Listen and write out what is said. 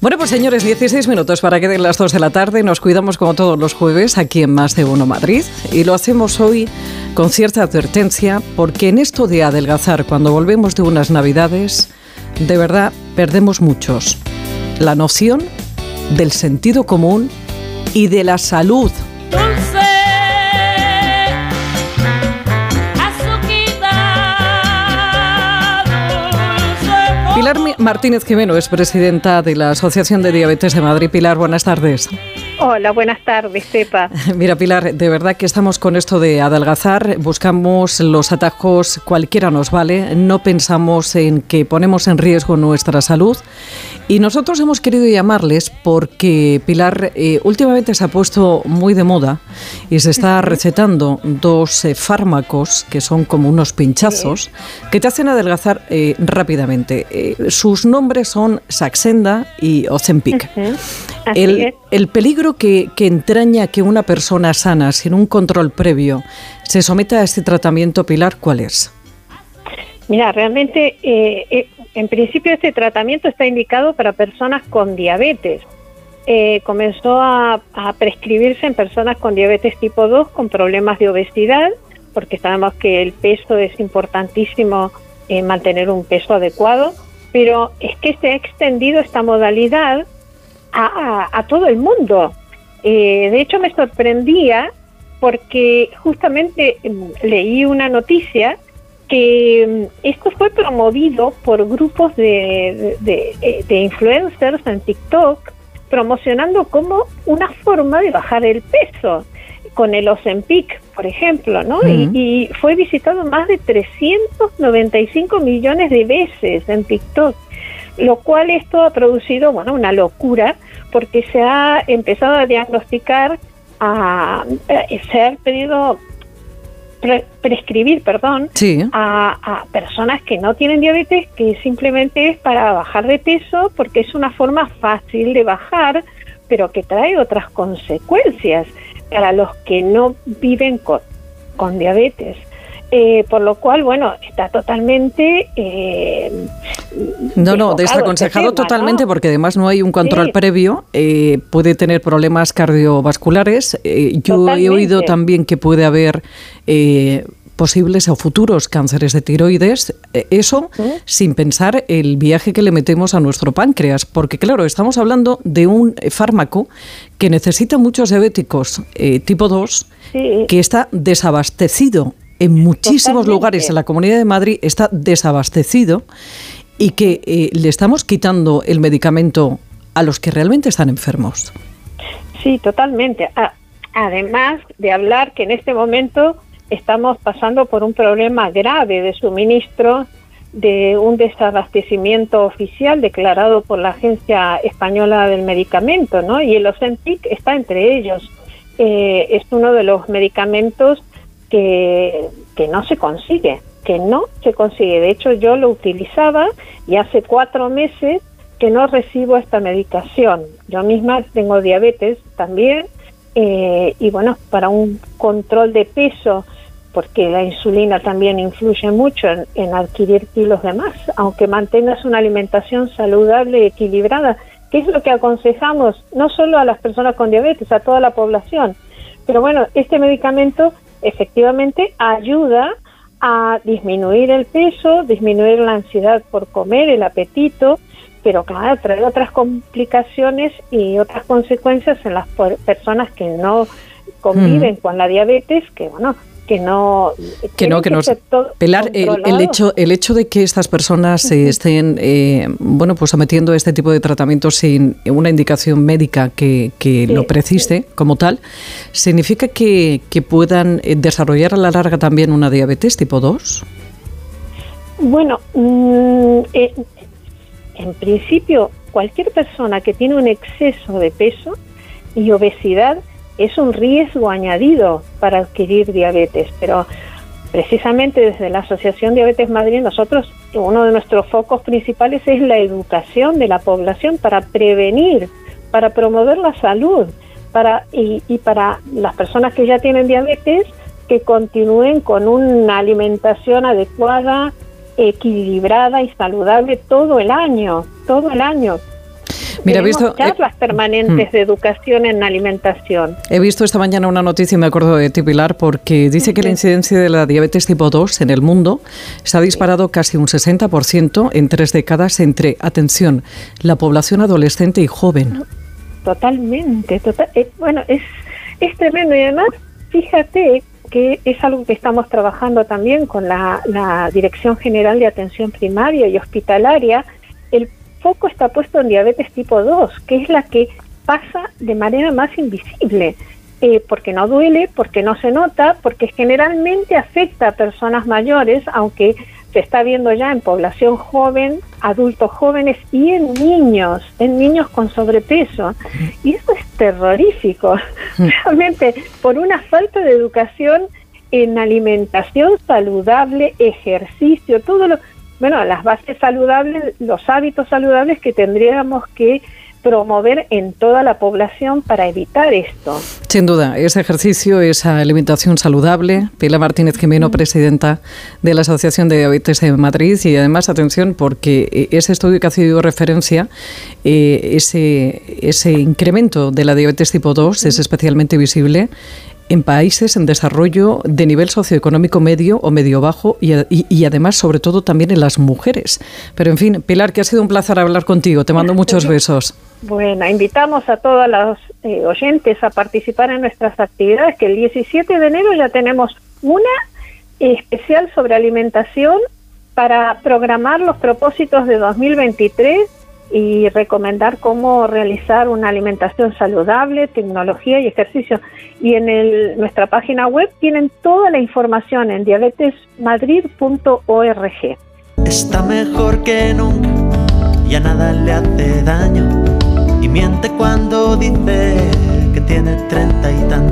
Bueno, pues señores, 16 minutos para que den las 2 de la tarde. Nos cuidamos como todos los jueves aquí en Más de Uno Madrid. Y lo hacemos hoy con cierta advertencia porque en esto de adelgazar, cuando volvemos de unas navidades, de verdad perdemos muchos. La noción del sentido común y de la salud. Martínez Jimeno es presidenta de la Asociación de Diabetes de Madrid. Pilar, buenas tardes. Hola, buenas tardes, Pepa. Mira, Pilar, de verdad que estamos con esto de adelgazar, buscamos los atajos, cualquiera nos vale, no pensamos en que ponemos en riesgo nuestra salud. Y nosotros hemos querido llamarles porque, Pilar, eh, últimamente se ha puesto muy de moda y se está recetando dos eh, fármacos que son como unos pinchazos que te hacen adelgazar eh, rápidamente. Sus nombres son Saxenda y Ozempic. El, peligro que, entraña que una persona sana, sin un control previo, se someta a este tratamiento, Pilar, ¿cuál es? Mira, realmente, eh, eh, en principio este tratamiento está indicado para personas con diabetes. Eh, comenzó a, a, prescribirse en personas con diabetes tipo 2 con problemas de obesidad, porque sabemos que el peso es importantísimo mantener un peso adecuado pero es que se ha extendido esta modalidad a, todo el mundo. Eh, de hecho, me sorprendía porque justamente mm, leí una noticia que mm, esto fue promovido por grupos de, de, de, influencers en TikTok promocionando como una forma de bajar el peso con el Ozempic, por ejemplo, ¿no? y, fue visitado más de 395 millones de veces en TikTok, lo cual esto ha producido, bueno, una locura, porque se ha empezado a diagnosticar, a, eh, se ha pedido prescribir, perdón, a, a, personas que no tienen diabetes, que simplemente es para bajar de peso, porque es una forma fácil de bajar, pero que trae otras consecuencias para los que no viven con, con diabetes. Eh, por lo cual, bueno, está totalmente... Eh, no, no, desaconsejado totalmente porque además no hay un control previo, eh, puede tener problemas cardiovasculares. yo he oído también que puede haber posibles o futuros cánceres de tiroides, eh, eso sin pensar el viaje que le metemos a nuestro páncreas, porque claro, estamos hablando de un fármaco que necesita muchos diabéticos eh, tipo 2, que está desabastecido en muchísimos lugares en la Comunidad de Madrid, está desabastecido y que eh, le estamos quitando el medicamento a los que realmente están enfermos. Sí, totalmente. Además de hablar que en este momento estamos pasando por un problema grave de suministro de un desabastecimiento oficial declarado por la Agencia Española del Medicamento, ¿no? Y el Ozempic está entre ellos. Eh, es uno de los medicamentos que, que no se consigue, que no se consigue. De hecho, yo lo utilizaba y hace cuatro meses que no recibo esta medicación. Yo misma tengo diabetes también eh, y bueno, para un control de peso porque la insulina también influye mucho en, adquirir kilos de más, aunque mantengas una alimentación saludable y equilibrada, que es lo que aconsejamos no solo a las personas con diabetes, a toda la población. Pero bueno, este medicamento efectivamente ayuda a disminuir el peso, disminuir la ansiedad por comer, el apetito, pero claro, trae otras complicaciones y otras consecuencias en las personas que no conviven con la diabetes, que bueno, que no que no que, pelar el, hecho el hecho de que estas personas se estén eh, bueno pues sometiendo a este tipo de tratamientos sin una indicación médica que, lo precise como tal significa que, puedan eh, desarrollar a la larga también una diabetes tipo 2 bueno mm, eh, en principio cualquier persona que tiene un exceso de peso y obesidad es un riesgo añadido para adquirir diabetes, pero precisamente desde la Asociación Diabetes Madrid nosotros uno de nuestros focos principales es la educación de la población para prevenir, para promover la salud, para y, y para las personas que ya tienen diabetes que continúen con una alimentación adecuada, equilibrada y saludable todo el año, todo el año Mira, he visto charlas permanentes mm. de educación en alimentación. He visto esta mañana una noticia y me acuerdo de ti, Pilar, porque dice que la incidencia de la diabetes tipo 2 en el mundo se ha disparado casi un 60% en tres décadas entre, atención, la población adolescente y joven. Totalmente, total, eh, bueno, es, es tremendo y además, fíjate que es algo que estamos trabajando también con la, la Dirección General de Atención Primaria y Hospitalaria, el foco está puesto en diabetes tipo 2, que es la que pasa de manera más invisible, eh, porque no duele, porque no se nota, porque generalmente afecta a personas mayores, aunque se está viendo ya en población joven, adultos jóvenes y en niños, en niños con sobrepeso. Y eso es terrorífico, realmente por una falta de educación en alimentación saludable, ejercicio, todo lo, bueno, las bases saludables, los hábitos saludables que tendríamos que promover en toda la población para evitar esto. Sin duda, ese ejercicio, esa alimentación saludable. Pilar Martínez Jimeno, presidenta de la Asociación de Diabetes de Madrid. Y además, atención, porque ese estudio que ha sido referencia, eh, ese, ese incremento de la diabetes tipo 2 es especialmente visible en países en desarrollo de nivel socioeconómico medio o medio bajo y, además, sobre todo, también en las mujeres. Pero en fin, Pilar, que ha sido un placer hablar contigo. Te mando muchos besos. Bueno, invitamos a todos los eh, oyentes a participar en nuestras actividades, que el 17 de enero ya tenemos una especial sobre alimentación para programar los propósitos de 2023 y recomendar cómo realizar una alimentación saludable, tecnología y ejercicio. Y en el, nuestra página web tienen toda la información en diabetesmadrid.org. Está mejor que nunca, ya nada le hace daño y miente cuando dice que tiene treinta y tantos.